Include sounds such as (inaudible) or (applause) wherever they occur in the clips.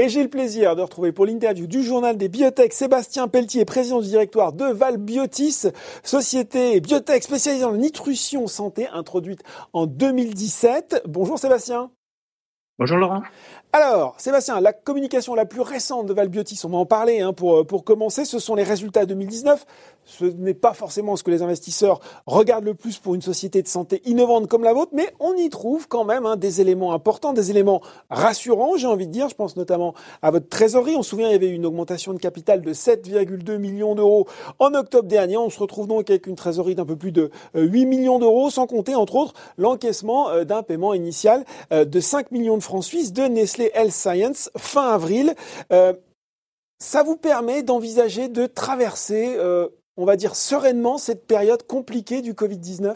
Et j'ai le plaisir de retrouver pour l'interview du journal des biotech Sébastien Pelletier, président du directoire de Valbiotis, société biotech spécialisée dans la nutrition santé introduite en 2017. Bonjour Sébastien. Bonjour Laurent. Alors, Sébastien, la communication la plus récente de Valbiotis, on va en parler hein, pour, pour commencer, ce sont les résultats 2019. Ce n'est pas forcément ce que les investisseurs regardent le plus pour une société de santé innovante comme la vôtre, mais on y trouve quand même hein, des éléments importants, des éléments rassurants, j'ai envie de dire. Je pense notamment à votre trésorerie. On se souvient, il y avait une augmentation de capital de 7,2 millions d'euros en octobre dernier. On se retrouve donc avec une trésorerie d'un peu plus de 8 euh, millions d'euros, sans compter, entre autres, l'encaissement euh, d'un paiement initial euh, de 5 millions de francs suisses de Nestlé Health Science fin avril. ça vous permet d'envisager de traverser on va dire, sereinement cette période compliquée du Covid-19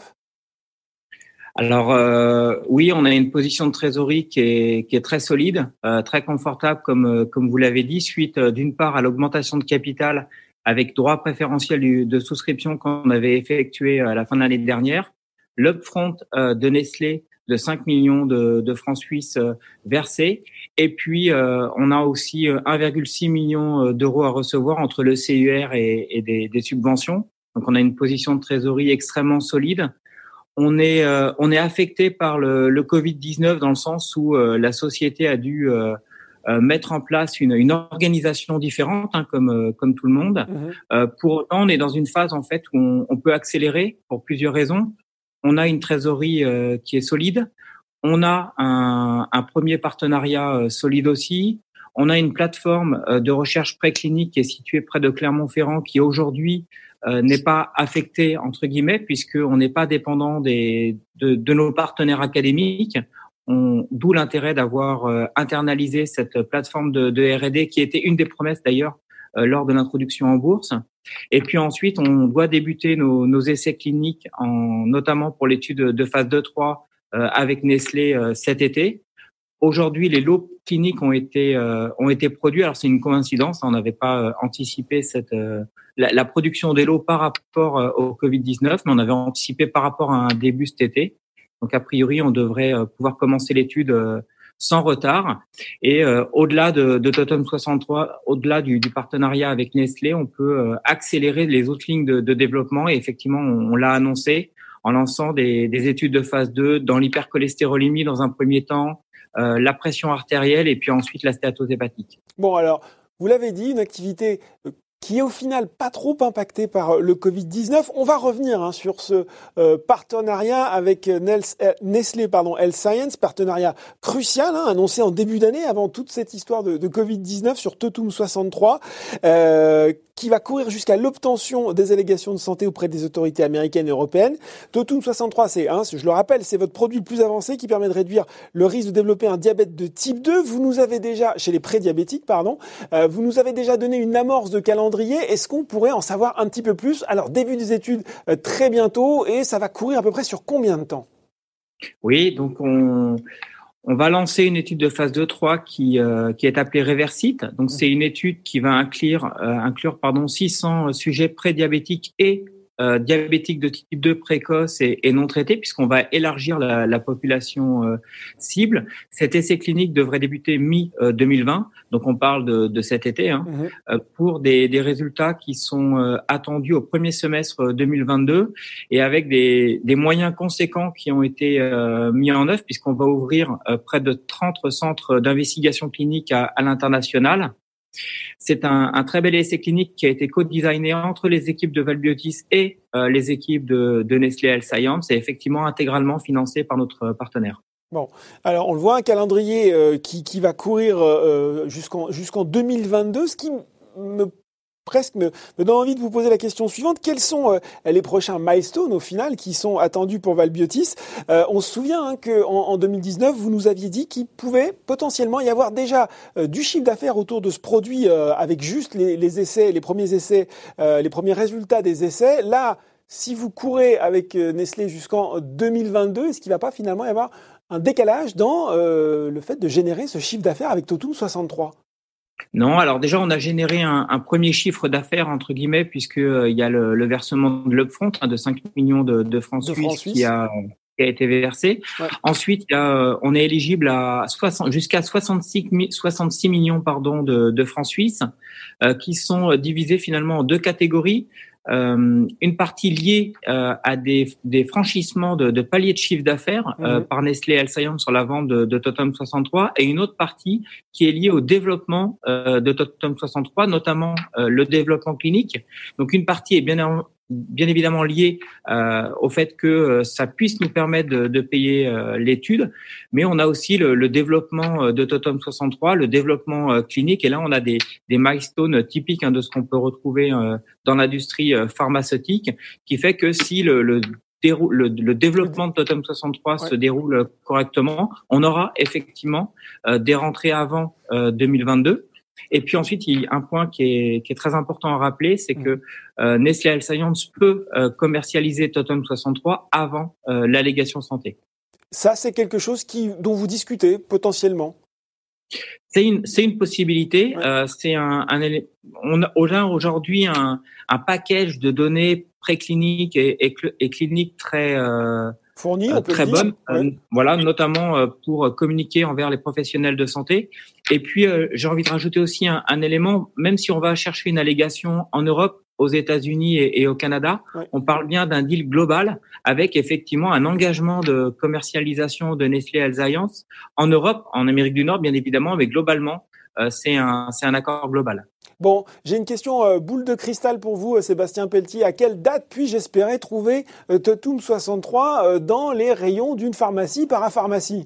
alors euh, oui, on a une position de trésorerie qui est, très solide, euh, très confortable, euh, comme vous l'avez dit, suite d'une part à l'augmentation de capital avec droit préférentiel de souscription qu'on avait effectué à la fin de l'année dernière, l'upfront de Nestlé de 5 millions de, francs suisses euh, versés. Et puis, euh, on a aussi 1,6 euh, million d'euros à recevoir entre le CUR et, des, subventions. Donc, on a une position de trésorerie extrêmement solide. On est, on est affecté par le, Covid-19 dans le sens où la société a dû mettre en place une, organisation différente, hein, comme, comme tout le monde. Mmh pour autant, on est dans une phase en fait où on, on peut accélérer pour plusieurs raisons on a une trésorerie euh, qui est solide, on a un, premier partenariat euh, solide aussi, on a une plateforme euh, de recherche préclinique qui est située près de Clermont-Ferrand qui aujourd'hui n'est pas affectée entre guillemets puisqu'on n'est pas dépendant des, de, nos partenaires académiques. D'où l'intérêt d'avoir internalisé cette plateforme de, de R&D qui était une des promesses d'ailleurs lors de l'introduction en bourse. Et puis ensuite, on doit débuter nos, nos essais cliniques, en, notamment pour l'étude de phase 2-3 euh, avec Nestlé euh, cet été. Aujourd'hui, les lots cliniques ont été euh, ont été produits. Alors c'est une coïncidence, on n'avait pas anticipé cette la, la, production des lots par rapport au Covid-19, mais on avait anticipé par rapport à un début cet été. Donc a priori, on devrait pouvoir commencer l'étude sans retard. Et euh, au-delà de, de, Totem 63, au-delà du, du, partenariat avec Nestlé, on peut euh, accélérer les autres lignes de, de développement. Et effectivement, on, l'a annoncé en lançant des, des, études de phase 2 dans l'hypercholestérolémie dans un premier temps, euh, la pression artérielle et puis ensuite la stéatose hépatique. Bon alors, vous l'avez dit, une activité qui est au final pas trop impacté par euh, le Covid-19. On va revenir hein, sur ce euh, partenariat avec euh, Nestlé pardon, Health Science, partenariat crucial, hein, annoncé en début d'année avant toute cette histoire de, de Covid-19 sur Totum 63, euh, qui va courir jusqu'à l'obtention des allégations de santé auprès des autorités américaines et européennes. Totum 63, c'est, hein, je le rappelle, c'est votre produit le plus avancé qui permet de réduire le risque de développer un diabète de type 2. Vous nous avez déjà, chez les prédiabétiques, pardon, vous nous avez déjà donné une amorce de calendrier est-ce qu'on pourrait en savoir un petit peu plus? Alors, début des études euh, très bientôt et ça va courir à peu près sur combien de temps? Oui, donc on, va lancer une étude de phase 2-3 qui, euh, qui est appelée Reversite. Donc, c'est une étude qui va inclure, euh, inclure pardon, 600 sujets prédiabétiques et euh, diabétiques de type 2 précoce et, non traités, puisqu'on va élargir la, population euh, cible. Cet essai clinique devrait débuter mi-2020, donc on parle de, cet été, hein, mhm. euh, pour des, résultats qui sont attendus au premier semestre 2022 et avec des, moyens conséquents qui ont été mis en œuvre, puisqu'on va ouvrir près de 30 centres d'investigation clinique à l'international. C'est un, très bel essai clinique qui a été co-designé entre les équipes de Valbiotis et euh, les équipes de, Nestlé Health Science et effectivement intégralement financé par notre partenaire. Bon, alors on le voit, un calendrier euh, qui, va courir euh, jusqu'en jusqu'en 2022, ce qui me presque me, donne envie de vous poser la question suivante. Quels sont euh, les prochains milestones au final qui sont attendus pour Valbiotis? Euh, On se souvient hein, qu'en en 2019, vous nous aviez dit qu'il pouvait potentiellement y avoir déjà euh, du chiffre d'affaires autour de ce produit avec juste les, les, essais, les premiers essais, les premiers résultats des essais. Là, si vous courez avec Nestlé jusqu'en 2022, est-ce qu'il ne va pas finalement y avoir un décalage dans le fait de générer ce chiffre d'affaires avec Totum 63 non, alors déjà on a généré un, premier chiffre d'affaires entre guillemets puisque euh, il y a le, versement de l'upfront hein, de 5 millions de, francs, suisses, qui a qui a été versé. Ensuite, on est éligible à 60, jusqu'à 66, 66 millions pardon, de, de francs suisses qui sont divisés finalement en deux catégories. Euh, une partie liée euh, à des, des franchissements de, de, paliers de chiffre d'affaires euh, mhm. par Nestlé Science sur la vente de, de, Totem 63 et une autre partie qui est liée au développement de Totem 63, notamment le développement clinique. Donc une partie est bien bien évidemment lié euh, au fait que euh, ça puisse nous permettre de, de payer euh, l'étude, mais on a aussi le, le, développement de Totem 63, le développement clinique, et là on a des, des milestones typiques hein, de ce qu'on peut retrouver dans l'industrie pharmaceutique, qui fait que si le, le le, le, développement de Totem 63 se déroule correctement, on aura effectivement des rentrées avant 2022. Et puis ensuite, il y a un point qui est, qui est très important à rappeler, c'est que euh, Nestlé Health Science peut euh, commercialiser Totem 63 avant euh, l'allégation santé. Ça, c'est quelque chose qui, dont vous discutez potentiellement? C'est une, c'est une possibilité. Euh, c'est un, un, on a aujourd'hui un, un package de données précliniques et, et, et cliniques très euh, euh, très bonne, euh, voilà, notamment euh, pour communiquer envers les professionnels de santé. Et puis, j'ai envie de rajouter aussi un, un, élément, même si on va chercher une allégation en Europe, aux États-Unis et, et, au Canada, on parle bien d'un deal global avec effectivement un engagement de commercialisation de Nestlé Alliance en Europe, en Amérique du Nord, bien évidemment, mais globalement, c'est un, c'est un accord global. Bon, j'ai une question euh, boule de cristal pour vous, euh, Sébastien Pelletier. À quelle date puis-je espérer trouver euh, Totum 63 dans les rayons d'une pharmacie parapharmacie?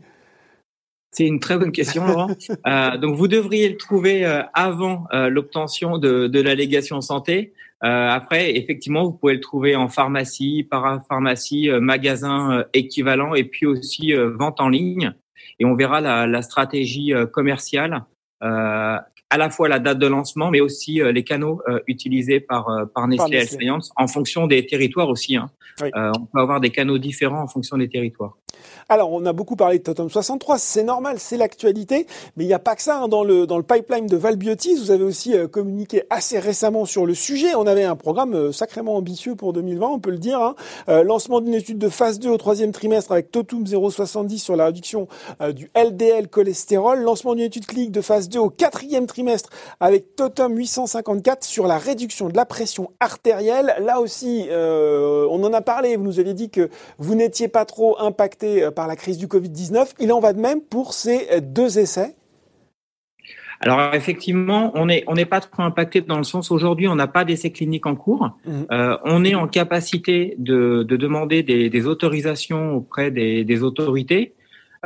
C'est une très bonne question, Laurent. (laughs) donc, vous devriez le trouver avant l'obtention de, de l'allégation santé. après, effectivement, vous pouvez le trouver en pharmacie, parapharmacie, magasin équivalent, et puis aussi vente en ligne. Et on verra la, la stratégie commerciale à la fois la date de lancement, mais aussi euh, les canaux euh, utilisés par, euh, par Nestlé Health Science en fonction des territoires aussi. Hein. on peut avoir des canaux différents en fonction des territoires. Alors, on a beaucoup parlé de Totem 63, c'est normal, c'est l'actualité, mais il n'y a pas que ça hein. dans le dans le pipeline de Valbiotis. Vous avez aussi communiqué assez récemment sur le sujet. On avait un programme sacrément ambitieux pour 2020, on peut le dire. Hein. lancement d'une étude de phase 2 au troisième trimestre avec Totum 070 sur la réduction du LDL cholestérol. Lancement d'une étude clinique de phase 2 au quatrième trimestre avec Totem 854 sur la réduction de la pression artérielle. Là aussi, euh, on en a parlé, vous nous aviez dit que vous n'étiez pas trop impacté euh, par la crise du Covid-19. Il en va de même pour ces deux essais alors effectivement, on n'est on n'est pas trop impacté dans le sens aujourd'hui, on n'a pas d'essais cliniques en cours. Mmh. Euh, on est en capacité de, de demander des, des, autorisations auprès des, des autorités.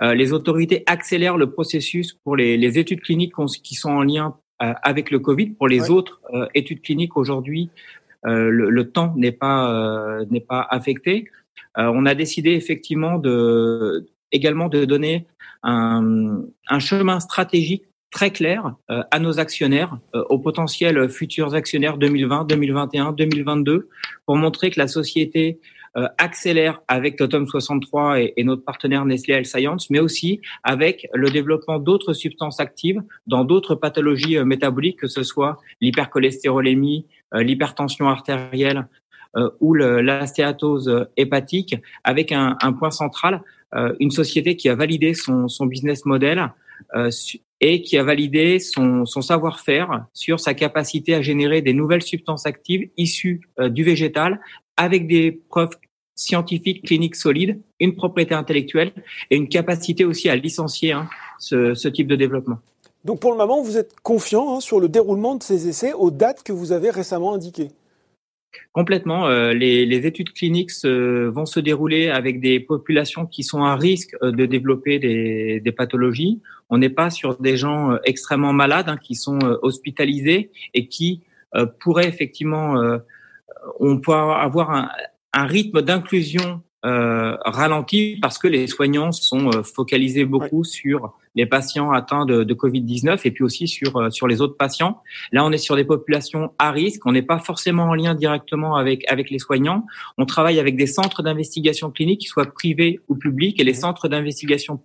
Euh, les autorités accélèrent le processus pour les, les études cliniques qui sont en lien euh, avec le Covid. Pour les autres euh, études cliniques aujourd'hui, le, le, temps n'est pas n'est pas affecté. On a décidé effectivement également de donner un, chemin stratégique très clair à nos actionnaires, aux potentiels futurs actionnaires 2020, 2021, 2022, pour montrer que la société euh, accélère avec Totem 63 et, et, notre partenaire Nestlé Health Science, mais aussi avec le développement d'autres substances actives dans d'autres pathologies euh, métaboliques, que ce soit l'hypercholestérolémie, euh, l'hypertension artérielle ou l'astéatose hépatique, avec un, un point central, une société qui a validé son, son business model et qui a validé son, son savoir-faire sur sa capacité à générer des nouvelles substances actives issues du végétal avec des preuves scientifiques, cliniques solides, une propriété intellectuelle et une capacité aussi à licencier hein, ce, ce, type de développement. Donc pour le moment, vous êtes confiant hein, sur le déroulement de ces essais aux dates que vous avez récemment indiquées? Complètement. Euh, les, études cliniques vont se dérouler avec des populations qui sont à risque euh, de développer des, pathologies. On n'est pas sur des gens euh, extrêmement malades hein, qui sont hospitalisés et qui pourraient effectivement on peut avoir un rythme d'inclusion euh, ralenti parce que les soignants sont euh, focalisés beaucoup sur les patients atteints de, de Covid-19 et puis aussi sur euh, sur les autres patients. Là, on est sur des populations à risque. On n'est pas forcément en lien directement avec avec les soignants. On travaille avec des centres d'investigation clinique, qui soient privés ou publics, et les centres d'investigation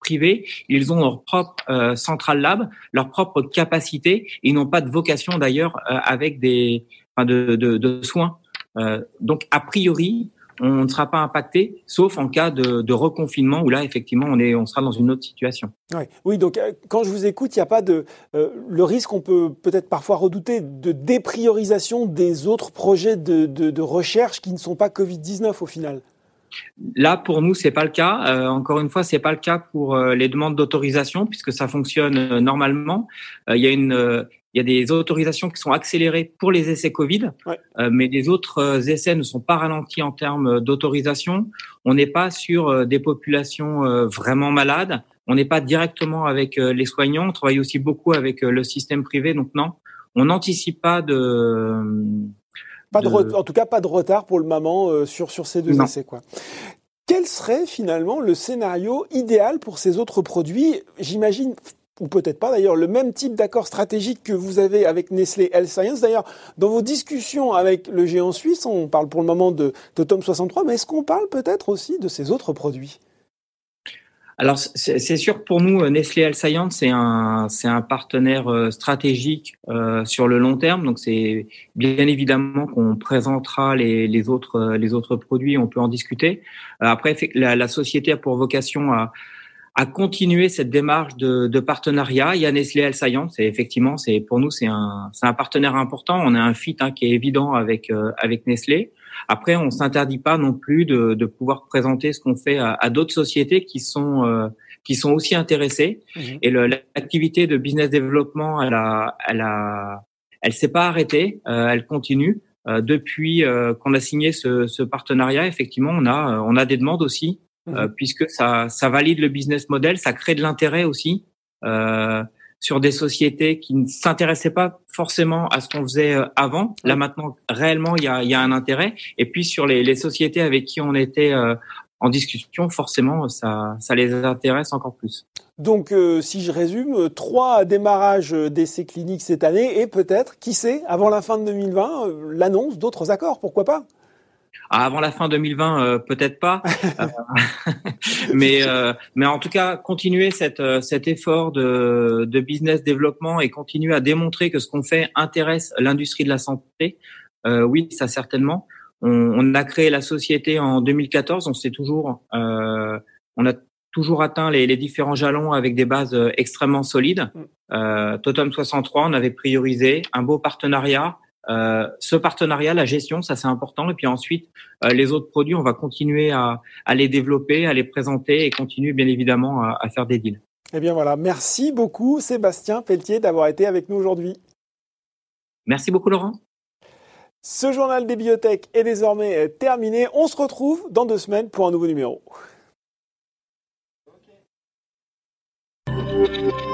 privés, ils ont leur propre euh, central lab, leur propre capacité. Ils n'ont pas de vocation d'ailleurs avec des enfin de, de, de soins. Euh, donc, a priori, on ne sera pas impacté, sauf en cas de, reconfinement où là, effectivement, on, est, on sera dans une autre situation. Oui, donc euh, quand je vous écoute, il n'y a pas de... Euh, le risque, on peut peut-être parfois redouter de dépriorisation des autres projets de, de recherche qui ne sont pas Covid-19 au final. Là, pour nous, c'est pas le cas. Euh, encore une fois, c'est pas le cas pour euh, les demandes d'autorisation puisque ça fonctionne euh, normalement. Il y a une, il y a des autorisations qui sont accélérées pour les essais Covid, mais les autres essais ne sont pas ralentis en termes d'autorisation. On n'est pas sur des populations vraiment malades. On n'est pas directement avec les soignants. On travaille aussi beaucoup avec le système privé. Donc non, on n'anticipe pas de pas de... en tout cas, pas de retard pour le moment euh, sur, sur ces deux essais. Quoi. Quel serait finalement le scénario idéal pour ces autres produits? J'imagine ou peut-être pas d'ailleurs, le même type d'accord stratégique que vous avez avec Nestlé Health Science. D'ailleurs, dans vos discussions avec le géant suisse, on parle pour le moment de, de Tom 63, mais est-ce qu'on parle peut-être aussi de ces autres produits? Alors c'est sûr pour nous, euh, Nestlé Health Science, c'est un c'est un partenaire euh, stratégique euh, sur le long terme. Donc c'est bien évidemment qu'on présentera les, les autres les autres produits, on peut en discuter. Après, la, la société a pour vocation à à continuer cette démarche de, de partenariat. Il y a Nestlé Health Science, et effectivement, c'est pour nous c'est un c'est un partenaire important. On a un fit hein, qui est évident avec avec Nestlé. Après, on s'interdit pas non plus de, de, pouvoir présenter ce qu'on fait à, à d'autres sociétés qui sont euh, qui sont aussi intéressées. Mhm. Et l'activité de business développement, elle a, elle a, elle s'est pas arrêtée, euh, elle continue. Euh, depuis qu'on a signé ce, ce, partenariat, effectivement, on a on a des demandes aussi, mhm. puisque ça ça valide le business model, ça crée de l'intérêt aussi. Euh, sur des sociétés qui ne s'intéressaient pas forcément à ce qu'on faisait euh, avant. Là maintenant, réellement, il y a, y a un intérêt. Et puis sur les, les, sociétés avec qui on était euh, en discussion, forcément, ça, ça les intéresse encore plus. Donc, euh, si je résume, trois démarrages d'essais cliniques cette année et peut-être, qui sait, avant la fin de 2020, l'annonce d'autres accords, pourquoi pas? Ah, avant la fin 2020, euh, peut-être pas, (laughs) euh, (laughs) mais euh, mais en tout cas continuer cette cet effort de, de business développement et continuer à démontrer que ce qu'on fait intéresse l'industrie de la santé. oui, ça certainement. On, on, a créé la société en 2014. On sait toujours, on a toujours atteint les, les, différents jalons avec des bases extrêmement solides. Mm. Euh, Totem 63, on avait priorisé un beau partenariat euh, ce partenariat, la gestion, ça c'est important. Et puis ensuite, euh, les autres produits, on va continuer à, à, les développer, à les présenter et continuer bien évidemment à, à faire des deals. Eh bien voilà, merci beaucoup Sébastien Pelletier d'avoir été avec nous aujourd'hui. Merci beaucoup Laurent. Ce journal des bibliothèques est désormais terminé. On se retrouve dans deux semaines pour un nouveau numéro. Okay.